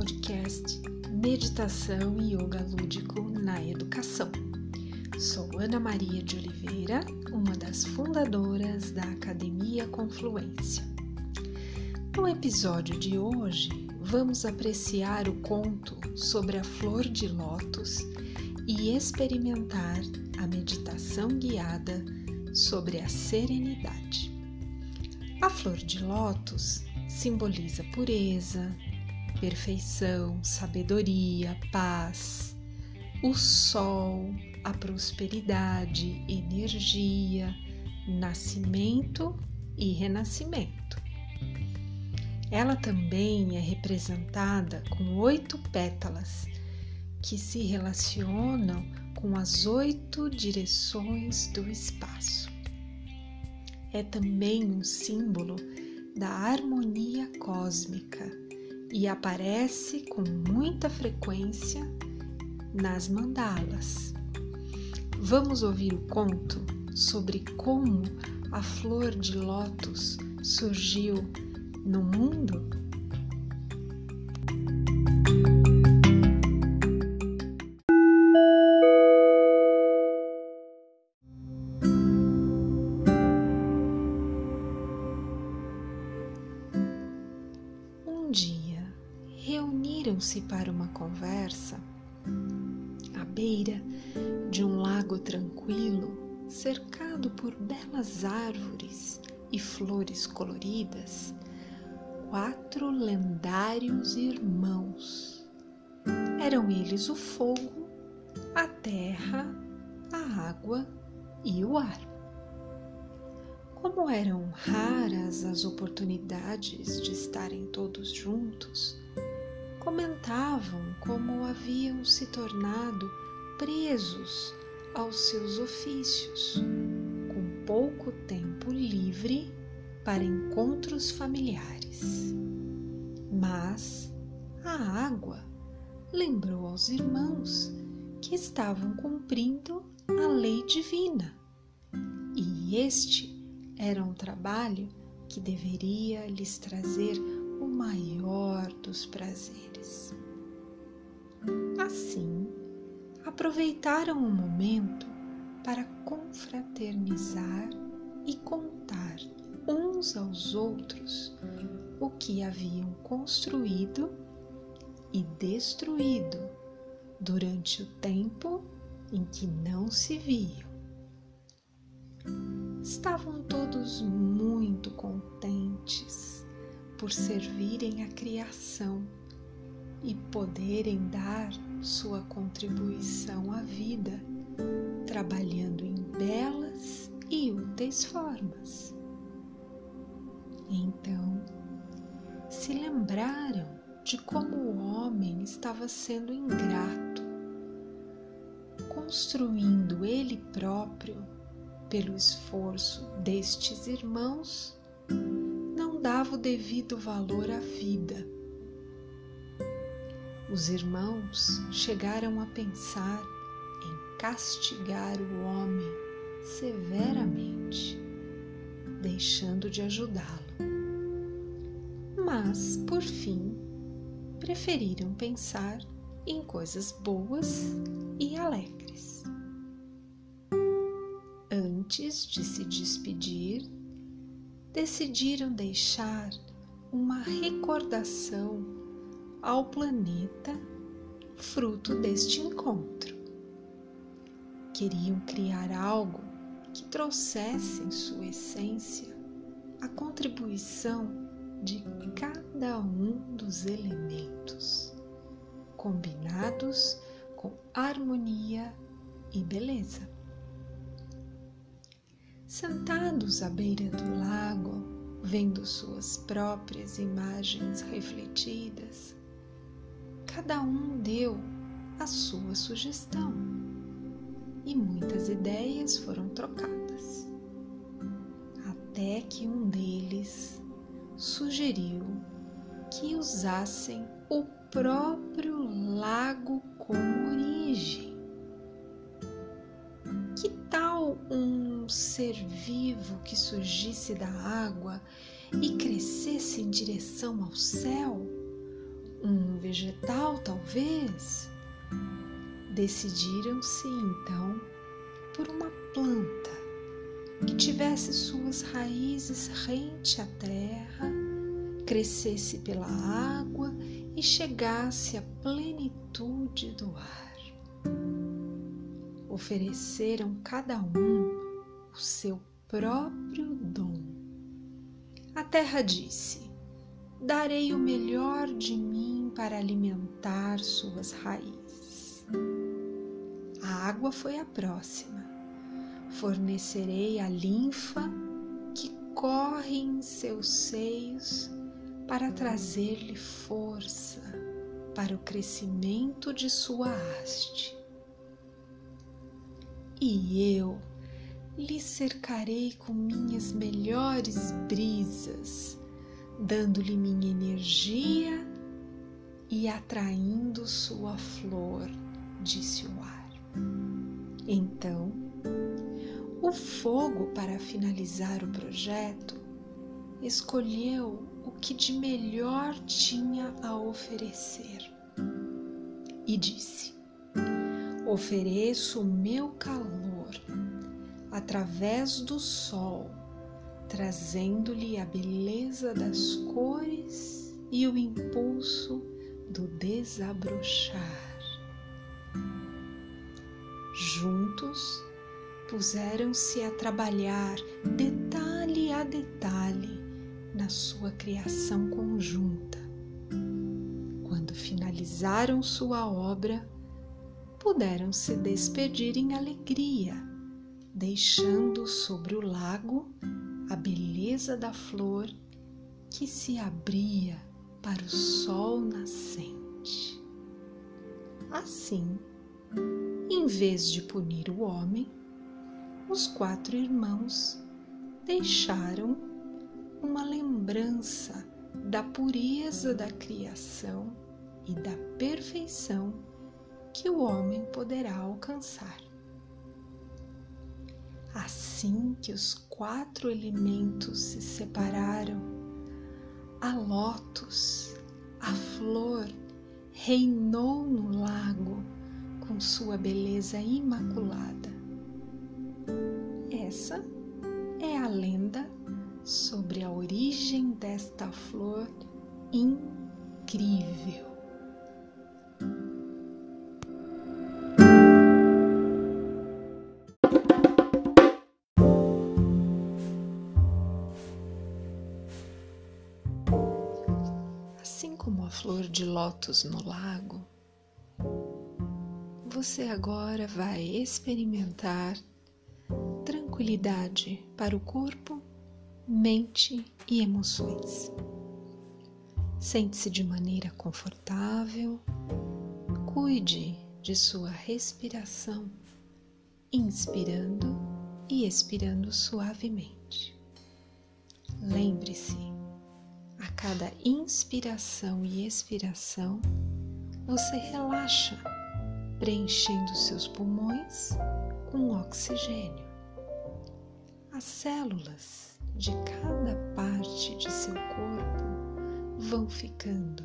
Podcast Meditação e Yoga Lúdico na Educação. Sou Ana Maria de Oliveira, uma das fundadoras da Academia Confluência. No episódio de hoje, vamos apreciar o conto sobre a flor de lótus e experimentar a meditação guiada sobre a serenidade. A flor de lótus simboliza pureza, perfeição, sabedoria, paz. O sol, a prosperidade, energia, nascimento e renascimento. Ela também é representada com oito pétalas que se relacionam com as oito direções do espaço. É também um símbolo da harmonia cósmica e aparece com muita frequência nas mandalas. Vamos ouvir o conto sobre como a flor de lótus surgiu no mundo? Beira de um lago tranquilo, cercado por belas árvores e flores coloridas, quatro lendários irmãos. Eram eles o fogo, a terra, a água e o ar. Como eram raras as oportunidades de estarem todos juntos, comentavam como haviam se tornado presos aos seus ofícios, com pouco tempo livre para encontros familiares. Mas a água lembrou aos irmãos que estavam cumprindo a lei divina e este era um trabalho que deveria lhes trazer o maior dos prazeres. Aproveitaram o momento para confraternizar e contar uns aos outros o que haviam construído e destruído durante o tempo em que não se viam. Estavam todos muito contentes por servirem à criação e poderem dar sua contribuição à vida, trabalhando em belas e úteis formas. Então, se lembraram de como o homem estava sendo ingrato, construindo ele próprio, pelo esforço destes irmãos, dava o devido valor à vida. Os irmãos chegaram a pensar em castigar o homem severamente, deixando de ajudá-lo. Mas, por fim, preferiram pensar em coisas boas e alegres. Antes de se despedir, decidiram deixar uma recordação ao planeta fruto deste encontro. Queriam criar algo que trouxesse em sua essência a contribuição de cada um dos elementos, combinados com harmonia e beleza. Sentados à beira do lago, vendo suas próprias imagens refletidas, cada um deu a sua sugestão. E muitas ideias foram trocadas. Até que um deles sugeriu que usassem o próprio lago como origem. Um ser vivo que surgisse da água e crescesse em direção ao céu, Um vegetal, talvez? Decidiram-se então por uma planta que tivesse suas raízes rente à terra, crescesse pela água e chegasse à plenitude do ar. Ofereceram cada um o seu próprio dom. A terra disse: Darei o melhor de mim para alimentar suas raízes. A água foi a próxima. Fornecerei a linfa que corre em seus seios para trazer-lhe força para o crescimento de sua haste. E eu lhe cercarei com minhas melhores brisas, dando-lhe minha energia e atraindo sua flor, disse o ar. Então, o fogo, para finalizar o projeto, escolheu o que de melhor tinha a oferecer e disse: Ofereço o meu calor através do sol, trazendo-lhe a beleza das cores e o impulso do desabrochar. Juntos, puseram-se a trabalhar detalhe a detalhe na sua criação conjunta. Quando finalizaram sua obra, puderam se despedir em alegria, deixando sobre o lago a beleza da flor que se abria para o sol nascente. Assim, em vez de punir o homem, os quatro irmãos deixaram uma lembrança da pureza da criação e da perfeição que o homem poderá alcançar. Assim que os quatro elementos se separaram, a lótus, a flor, reinou no lago com sua beleza imaculada. Essa é a lenda sobre a origem desta flor incrível. De lótus no lago, você agora vai experimentar tranquilidade para o corpo, mente e emoções. Sente-se de maneira confortável, cuide de sua respiração, inspirando e expirando suavemente. Lembre-se, cada inspiração e expiração, você relaxa, preenchendo seus pulmões com oxigênio. As células de cada parte de seu corpo vão ficando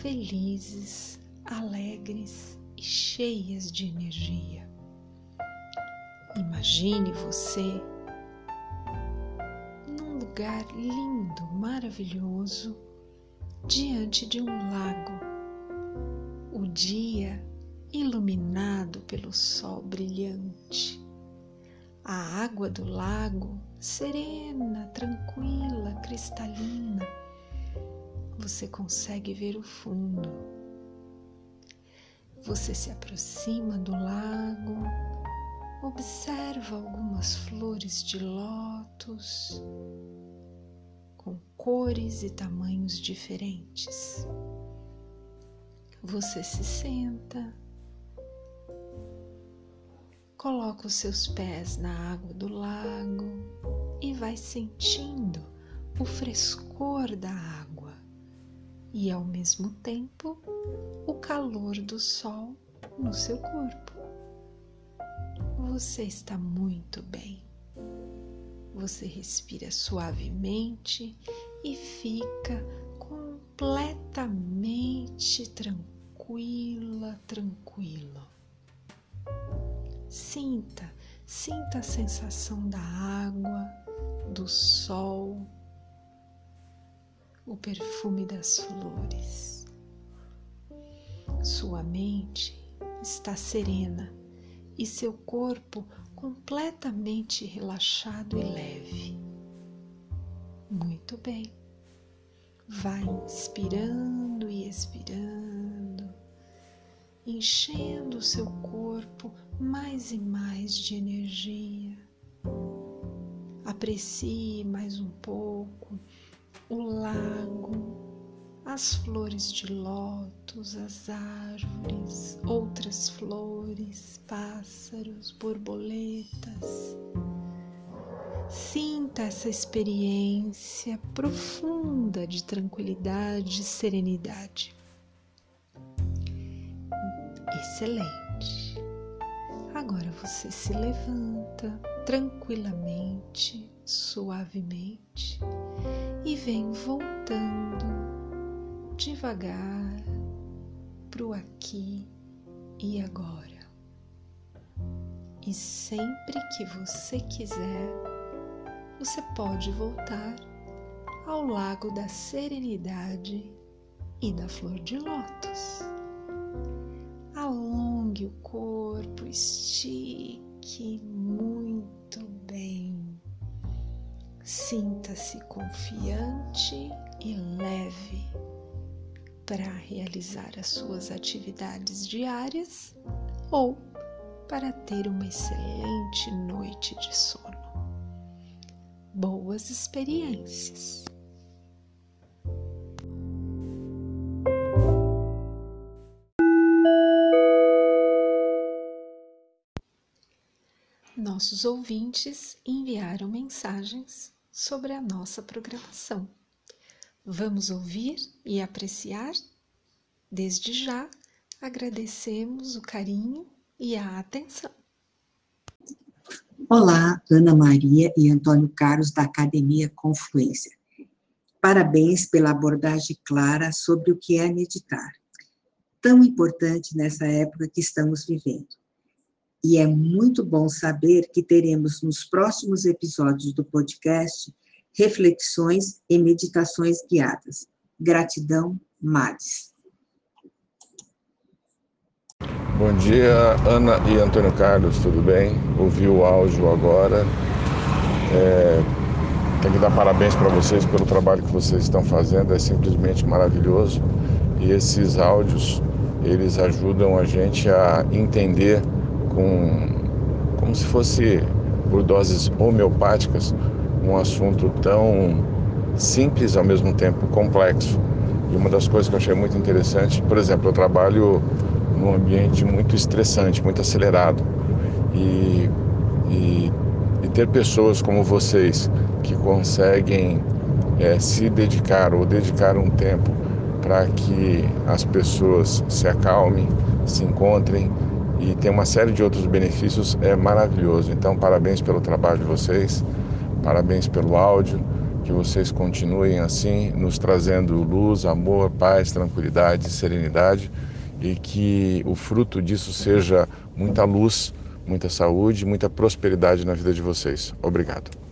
felizes, alegres e cheias de energia. Imagine você lugar lindo, maravilhoso, diante de um lago. O dia iluminado pelo sol brilhante. A água do lago, serena, tranquila, cristalina, você consegue ver o fundo. Você se aproxima do lago, observa algumas flores de lótus cores e tamanhos diferentes. Você se senta Coloca os seus pés na água do lago e vai sentindo o frescor da água e ao mesmo tempo o calor do sol no seu corpo. Você está muito bem. Você respira suavemente e fica completamente mente tranquila, tranquilo. Sinta, sinta a sensação da água, do sol, o perfume das flores. Sua mente está serena e seu corpo completamente relaxado e leve. Muito bem. Vai inspirando e expirando, enchendo o seu corpo mais e mais de energia. Aprecie mais um pouco o lago, as flores de lótus, as árvores, outras flores, pássaros, borboletas. Sinta essa experiência profunda de tranquilidade e serenidade. Excelente. Agora você se levanta tranquilamente, suavemente e vem voltando devagar para o aqui e agora. E sempre que você quiser, você pode voltar ao Lago da Serenidade e da Flor de Lótus. Alongue o corpo, estique muito bem. Sinta-se confiante e leve para realizar as suas atividades diárias ou para ter uma excelente noite de sono boas experiências. Nossos ouvintes enviaram mensagens sobre a nossa programação. Vamos ouvir e apreciar? Desde já agradecemos o carinho e a atenção. Olá, Ana Maria e Antônio Carlos, da Academia Confluência. Parabéns pela abordagem clara sobre o que é meditar, tão importante nessa época que estamos vivendo. E é muito bom saber que teremos nos próximos episódios do podcast reflexões e meditações guiadas. Gratidão, Mads. Bom dia, Ana e Antônio Carlos, tudo bem? Ouvi o áudio agora. É, tenho que dar parabéns para vocês pelo trabalho que vocês estão fazendo, é simplesmente maravilhoso. E esses áudios, eles ajudam a gente a entender com, como se fosse por doses homeopáticas um assunto tão simples ao mesmo tempo complexo. E uma das coisas que eu achei muito interessante, por exemplo, eu trabalho num ambiente muito estressante, muito acelerado. E, e, e ter pessoas como vocês que conseguem é, se dedicar ou dedicar um tempo para que as pessoas se acalmem, se encontrem e tem uma série de outros benefícios é maravilhoso. Então, parabéns pelo trabalho de vocês, parabéns pelo áudio, que vocês continuem assim, nos trazendo luz, amor, paz, tranquilidade, serenidade e que o fruto disso seja muita luz, muita saúde, muita prosperidade na vida de vocês. Obrigado.